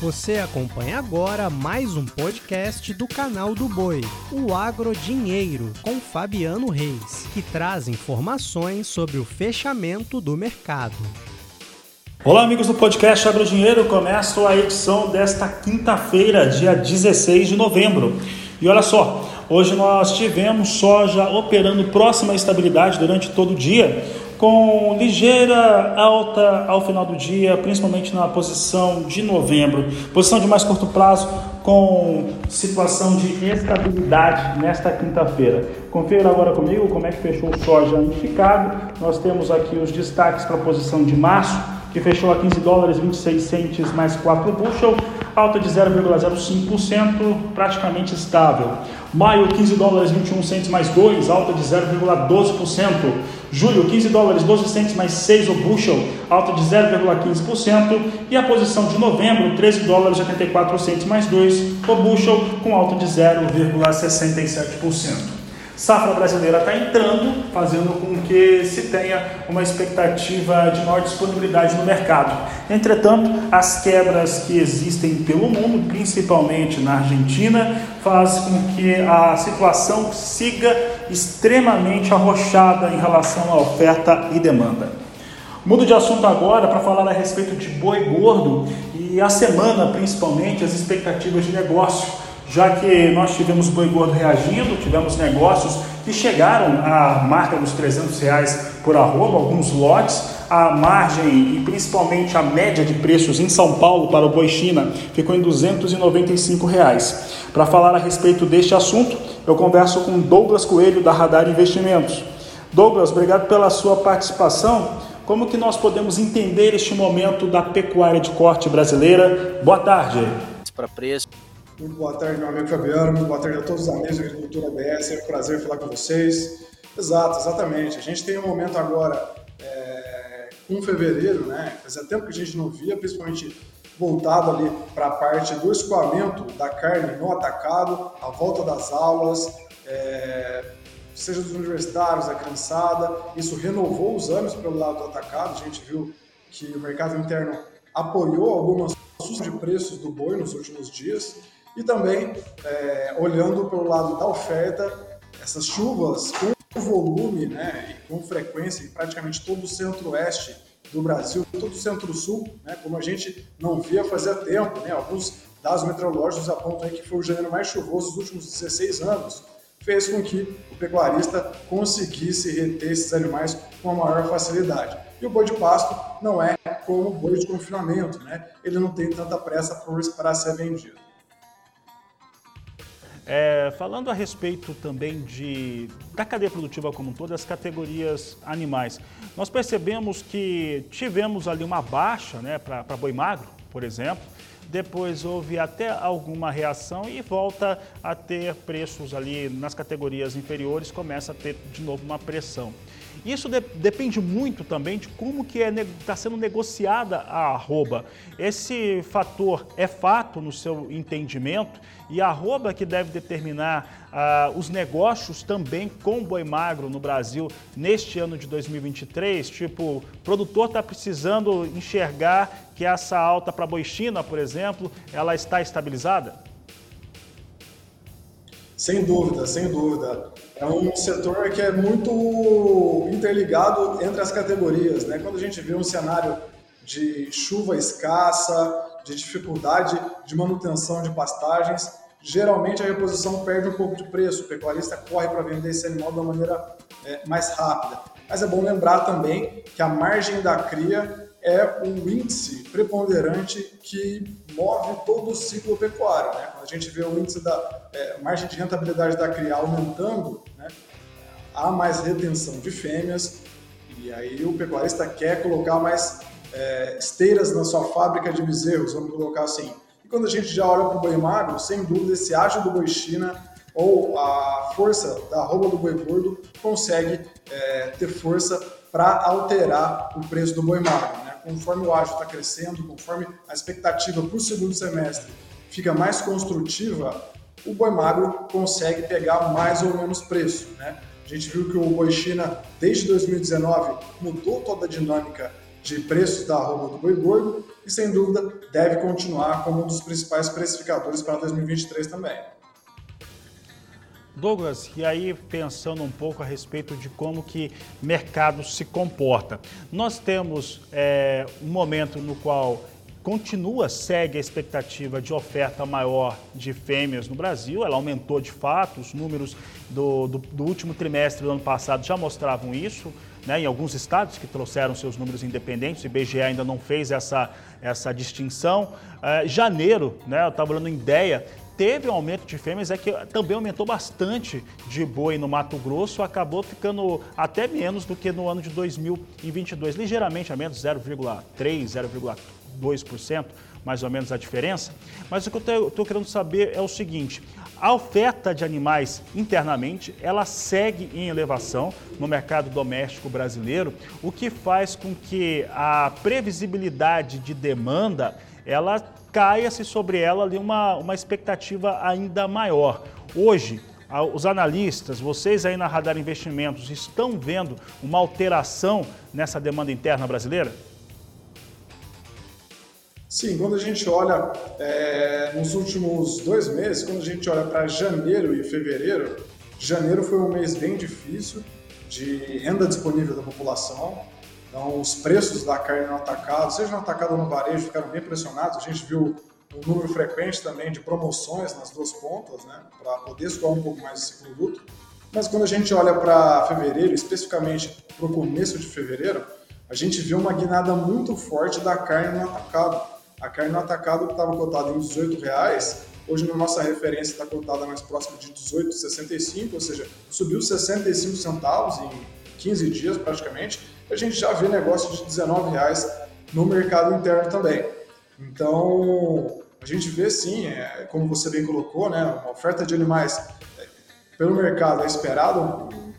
Você acompanha agora mais um podcast do canal do Boi, o Agro Dinheiro, com Fabiano Reis, que traz informações sobre o fechamento do mercado. Olá, amigos do podcast Agro Dinheiro. Começo a edição desta quinta-feira, dia 16 de novembro. E olha só, hoje nós tivemos soja operando próxima à estabilidade durante todo o dia com ligeira alta ao final do dia, principalmente na posição de novembro. Posição de mais curto prazo com situação de estabilidade nesta quinta-feira. Confira agora comigo como é que fechou o soja unificado. Nós temos aqui os destaques para a posição de março, que fechou a 15 dólares 26 centes mais 4 bushel, alta de 0,05%, praticamente estável. Maio, 15 dólares 21 centes mais 2, alta de 0,12%. Julho, 15 dólares 12 centes mais 6 o bushel, alta de 0,15%. E a posição de novembro, 13 dólares 84 centes mais 2 o bushel, com alta de 0,67%. Safra brasileira está entrando, fazendo com que se tenha uma expectativa de maior disponibilidade no mercado. Entretanto, as quebras que existem pelo mundo, principalmente na Argentina, faz com que a situação siga extremamente arrochada em relação à oferta e demanda. Mudo de assunto agora para falar a respeito de boi gordo e a semana, principalmente, as expectativas de negócio já que nós tivemos boi gordo reagindo, tivemos negócios que chegaram à marca dos 300 reais por arroba, alguns lotes, a margem e principalmente a média de preços em São Paulo para o boi China ficou em 295 reais. Para falar a respeito deste assunto, eu converso com Douglas Coelho da Radar Investimentos. Douglas, obrigado pela sua participação. Como que nós podemos entender este momento da pecuária de corte brasileira? Boa tarde. Para preço muito boa tarde, meu amigo Fabiano. Muito boa tarde a todos os amigos da Agricultura BS. É um prazer falar com vocês. Exato, exatamente. A gente tem um momento agora é, com fevereiro, né? Fazia tempo que a gente não via, principalmente voltado ali para a parte do escoamento da carne no atacado, a volta das aulas, é, seja dos universitários, da criançada. Isso renovou os ânimos pelo lado do atacado. A gente viu que o mercado interno apoiou algumas de preços do boi nos últimos dias e também, é, olhando pelo lado da oferta, essas chuvas com volume né, e com frequência em praticamente todo o centro-oeste do Brasil, todo o centro-sul, né, como a gente não via fazia tempo. Né, alguns dados meteorológicos apontam que foi o janeiro mais chuvoso dos últimos 16 anos, fez com que o pecuarista conseguisse reter esses animais com a maior facilidade. E o boi de pasto não é como o boi de confinamento, né? ele não tem tanta pressa para ser vendido. É, falando a respeito também de, da cadeia produtiva como um todo, das categorias animais, nós percebemos que tivemos ali uma baixa né, para boi magro, por exemplo, depois houve até alguma reação e volta a ter preços ali nas categorias inferiores, começa a ter de novo uma pressão. Isso de, depende muito também de como que está é, tá sendo negociada a arroba. Esse fator é fato no seu entendimento e a arroba que deve determinar ah, os negócios também com boi magro no Brasil neste ano de 2023. Tipo, o produtor está precisando enxergar que essa alta para boi China, por exemplo, ela está estabilizada? Sem dúvida, sem dúvida. É um setor que é muito interligado entre as categorias. Né? Quando a gente vê um cenário de chuva escassa, de dificuldade de manutenção de pastagens, geralmente a reposição perde um pouco de preço. O pecuarista corre para vender esse animal de uma maneira é, mais rápida. Mas é bom lembrar também que a margem da cria é um índice preponderante que move todo o ciclo pecuário. Né? Quando a gente vê o índice da é, margem de rentabilidade da cria aumentando, né, há mais retenção de fêmeas e aí o pecuarista quer colocar mais é, esteiras na sua fábrica de bezerros, vamos colocar assim. Quando a gente já olha para o boi magro, sem dúvida esse ágio do boi China ou a força da roupa do boi gordo consegue é, ter força para alterar o preço do boi magro. Né? conforme o ágio está crescendo, conforme a expectativa para o segundo semestre fica mais construtiva, o boi magro consegue pegar mais ou menos preço. Né? A gente viu que o boi China, desde 2019, mudou toda a dinâmica de preços da arroba do boi gordo e, sem dúvida, deve continuar como um dos principais precificadores para 2023 também. Douglas, e aí pensando um pouco a respeito de como que mercado se comporta. Nós temos é, um momento no qual continua, segue a expectativa de oferta maior de fêmeas no Brasil, ela aumentou de fato, os números do, do, do último trimestre do ano passado já mostravam isso, né, em alguns estados que trouxeram seus números independentes, o IBGE ainda não fez essa, essa distinção. É, janeiro, né, eu estava falando em ideia, teve um aumento de fêmeas, é que também aumentou bastante de boi no Mato Grosso, acabou ficando até menos do que no ano de 2022, ligeiramente a menos, 0,3%, 0,2%, mais ou menos a diferença. Mas o que eu estou querendo saber é o seguinte, a oferta de animais internamente, ela segue em elevação no mercado doméstico brasileiro, o que faz com que a previsibilidade de demanda, ela caia-se sobre ela ali uma, uma expectativa ainda maior. Hoje, os analistas, vocês aí na Radar Investimentos, estão vendo uma alteração nessa demanda interna brasileira? Sim, quando a gente olha é, nos últimos dois meses, quando a gente olha para janeiro e fevereiro, janeiro foi um mês bem difícil de renda disponível da população. Então, os preços da carne no atacado, seja no atacado ou no varejo, ficaram bem pressionados. A gente viu um número frequente também de promoções nas duas pontas, né, para poder escoar um pouco mais esse produto. Mas quando a gente olha para fevereiro, especificamente para o começo de fevereiro, a gente viu uma guinada muito forte da carne no atacado. A carne no atacado estava cotada em R$ reais, hoje na nossa referência está cotada mais próxima de 18,65, ou seja, subiu 65 centavos em 15 dias praticamente a gente já vê negócio de 19 reais no mercado interno também. Então, a gente vê sim, é, como você bem colocou, né, uma oferta de animais é, pelo mercado é esperado um,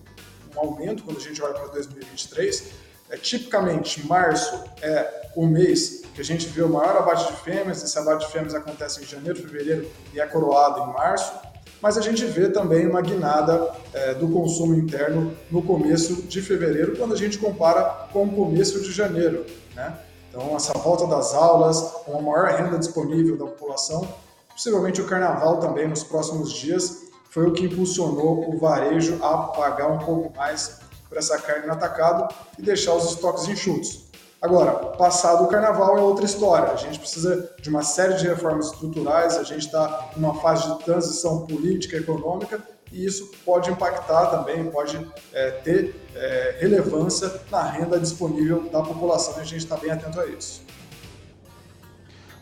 um aumento quando a gente olha para 2023. É, tipicamente, março é o mês que a gente vê o maior abate de fêmeas. Esse abate de fêmeas acontece em janeiro, fevereiro e é coroado em março mas a gente vê também uma guinada é, do consumo interno no começo de fevereiro, quando a gente compara com o começo de janeiro. Né? Então, essa volta das aulas, uma maior renda disponível da população, possivelmente o carnaval também nos próximos dias, foi o que impulsionou o varejo a pagar um pouco mais por essa carne no atacado e deixar os estoques enxutos. Agora, passado o carnaval é outra história. A gente precisa de uma série de reformas estruturais, a gente está numa fase de transição política e econômica e isso pode impactar também, pode é, ter é, relevância na renda disponível da população e a gente está bem atento a isso.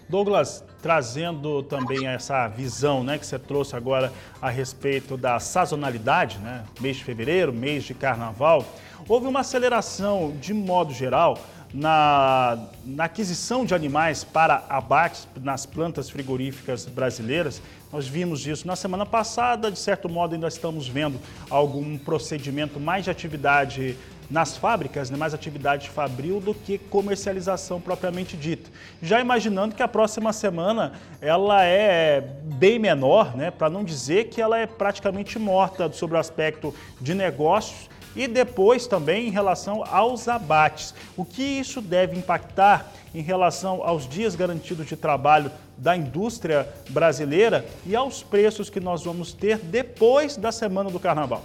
Douglas, trazendo também essa visão né, que você trouxe agora a respeito da sazonalidade, né, mês de fevereiro, mês de carnaval, houve uma aceleração de modo geral na, na aquisição de animais para abate nas plantas frigoríficas brasileiras. Nós vimos isso na semana passada, de certo modo ainda estamos vendo algum procedimento mais de atividade nas fábricas, né, mais atividade fabril do que comercialização propriamente dita. Já imaginando que a próxima semana ela é bem menor, né, para não dizer que ela é praticamente morta sobre o aspecto de negócios, e depois também em relação aos abates. O que isso deve impactar em relação aos dias garantidos de trabalho da indústria brasileira e aos preços que nós vamos ter depois da semana do carnaval?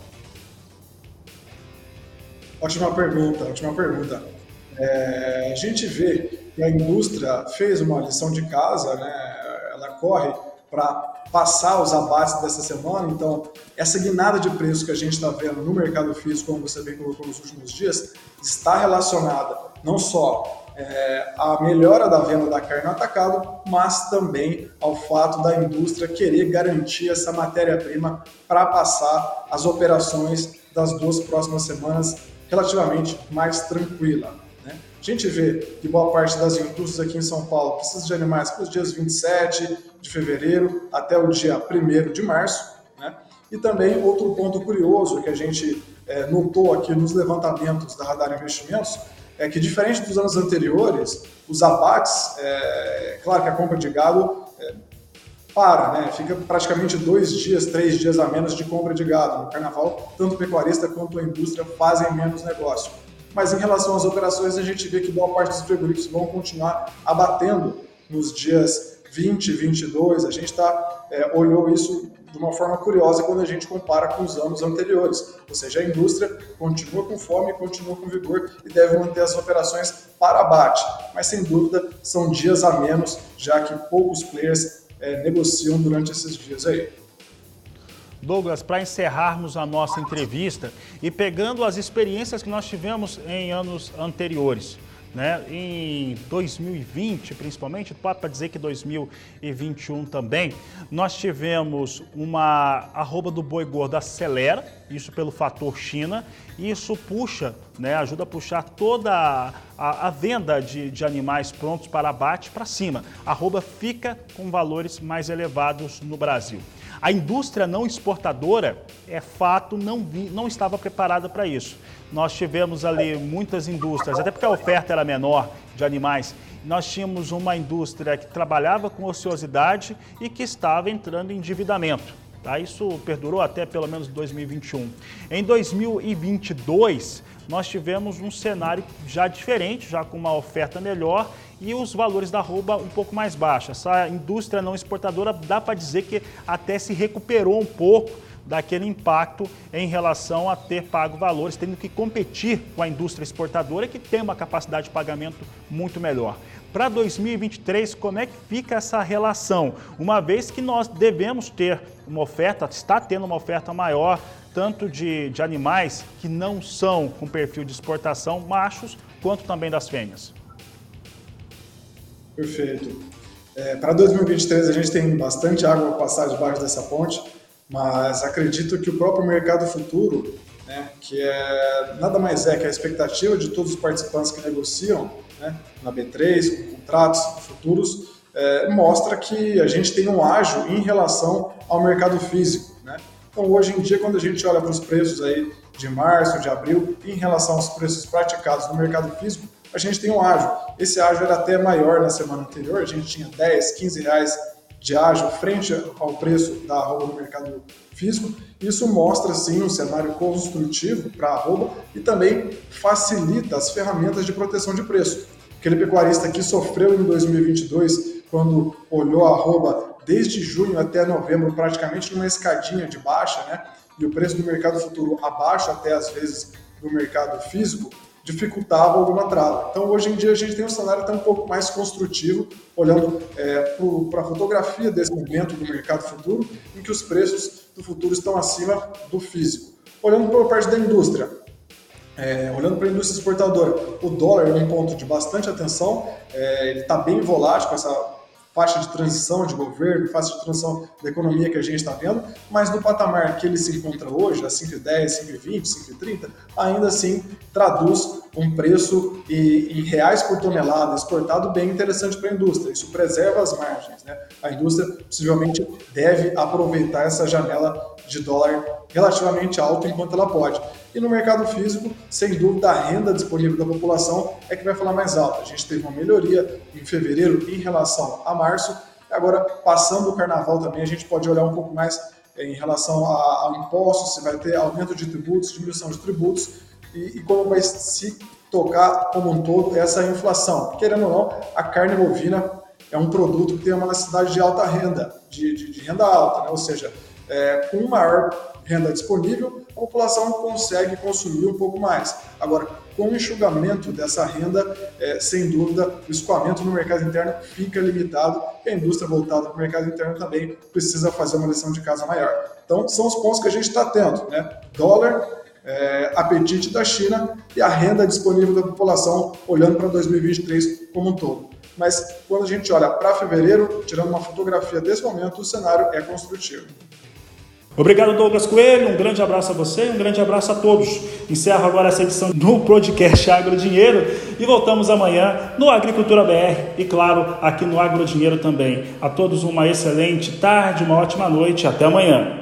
Ótima pergunta, ótima pergunta. É, a gente vê que a indústria fez uma lição de casa, né? ela corre para passar os abates dessa semana. Então, essa guinada de preço que a gente está vendo no mercado físico, como você bem colocou nos últimos dias, está relacionada não só é, à melhora da venda da carne no atacado, mas também ao fato da indústria querer garantir essa matéria-prima para passar as operações das duas próximas semanas relativamente mais tranquila. Né? A gente vê que boa parte das indústrias aqui em São Paulo precisa de animais para os dias 27 de fevereiro até o dia 1 de março. Né? E também outro ponto curioso que a gente é, notou aqui nos levantamentos da Radar Investimentos é que, diferente dos anos anteriores, os abates, é, claro que a compra de gado é, para, né? fica praticamente dois dias, três dias a menos de compra de gado. No carnaval, tanto o pecuarista quanto a indústria fazem menos negócio. mas em relação às operações, a gente vê que boa parte dos frigoríficos vão continuar abatendo nos dias 20, 22. A gente tá, é, olhou isso de uma forma curiosa quando a gente compara com os anos anteriores. Ou seja, a indústria continua com fome, continua com vigor e deve manter as operações para abate. Mas sem dúvida são dias a menos, já que poucos players é, negociam durante esses dias aí. Douglas, para encerrarmos a nossa entrevista e pegando as experiências que nós tivemos em anos anteriores, né? Em 2020, principalmente, para dizer que 2021 também, nós tivemos uma arroba do boi gordo acelera, isso pelo fator China, e isso puxa, né, ajuda a puxar toda a, a, venda de, de, animais prontos para abate para cima. A arroba fica com valores mais elevados no Brasil. A indústria não exportadora, é fato, não, vi, não estava preparada para isso. Nós tivemos ali muitas indústrias, até porque a oferta era menor de animais. Nós tínhamos uma indústria que trabalhava com ociosidade e que estava entrando em endividamento. Tá? Isso perdurou até pelo menos 2021. Em 2022, nós tivemos um cenário já diferente, já com uma oferta melhor e os valores da arroba um pouco mais baixos. Essa indústria não exportadora dá para dizer que até se recuperou um pouco daquele impacto em relação a ter pago valores, tendo que competir com a indústria exportadora que tem uma capacidade de pagamento muito melhor. Para 2023, como é que fica essa relação? Uma vez que nós devemos ter uma oferta, está tendo uma oferta maior, tanto de, de animais que não são com perfil de exportação, machos, quanto também das fêmeas. Perfeito. É, para 2023 a gente tem bastante água a passar debaixo dessa ponte, mas acredito que o próprio mercado futuro, né, que é nada mais é que a expectativa de todos os participantes que negociam né, na B3, com contratos futuros, é, mostra que a gente tem um ágio em relação ao mercado físico. Né? Então, hoje em dia, quando a gente olha para os preços aí de março, de abril, em relação aos preços praticados no mercado físico, a gente tem um ágio. Esse ágio era até maior na semana anterior, a gente tinha 10, 15 reais de ágio frente ao preço da arroba no mercado físico. Isso mostra, sim, um cenário construtivo para a arroba e também facilita as ferramentas de proteção de preço. Aquele pecuarista que sofreu em 2022, quando olhou a arroba desde junho até novembro, praticamente numa escadinha de baixa, né? E o preço do mercado futuro abaixo até às vezes do mercado físico, dificultava alguma trava. Então, hoje em dia, a gente tem um cenário até um pouco mais construtivo, olhando é, para a fotografia desse momento do mercado futuro, em que os preços do futuro estão acima do físico. Olhando para a parte da indústria, é, olhando para a indústria exportadora, o dólar é um ponto de bastante atenção, é, ele está bem volátil com essa faixa de transição de governo, faixa de transição da economia que a gente está vendo, mas no patamar que ele se encontra hoje, a 5,10, 5,20, 5,30, ainda assim traduz um preço em reais por tonelada exportado bem interessante para a indústria. Isso preserva as margens. Né? A indústria possivelmente deve aproveitar essa janela de dólar relativamente alta enquanto ela pode. E no mercado físico, sem dúvida, a renda disponível da população é que vai falar mais alta. A gente teve uma melhoria em fevereiro em relação a março. Agora, passando o carnaval também, a gente pode olhar um pouco mais eh, em relação a, a impostos, se vai ter aumento de tributos, diminuição de tributos e, e como vai se tocar como um todo essa inflação. Querendo ou não, a carne bovina é um produto que tem uma necessidade de alta renda, de, de, de renda alta, né? ou seja, é, com maior renda disponível, a população consegue consumir um pouco mais. Agora, com o enxugamento dessa renda, é, sem dúvida, o escoamento no mercado interno fica limitado e a indústria voltada para o mercado interno também precisa fazer uma lição de casa maior. Então, são os pontos que a gente está tendo. Né? Dólar, é, apetite da China e a renda disponível da população olhando para 2023 como um todo. Mas quando a gente olha para fevereiro, tirando uma fotografia desse momento, o cenário é construtivo. Obrigado, Douglas Coelho. Um grande abraço a você, um grande abraço a todos. Encerro agora essa edição do podcast Agro Dinheiro e voltamos amanhã no Agricultura BR e, claro, aqui no Agro Dinheiro também. A todos uma excelente tarde, uma ótima noite. Até amanhã.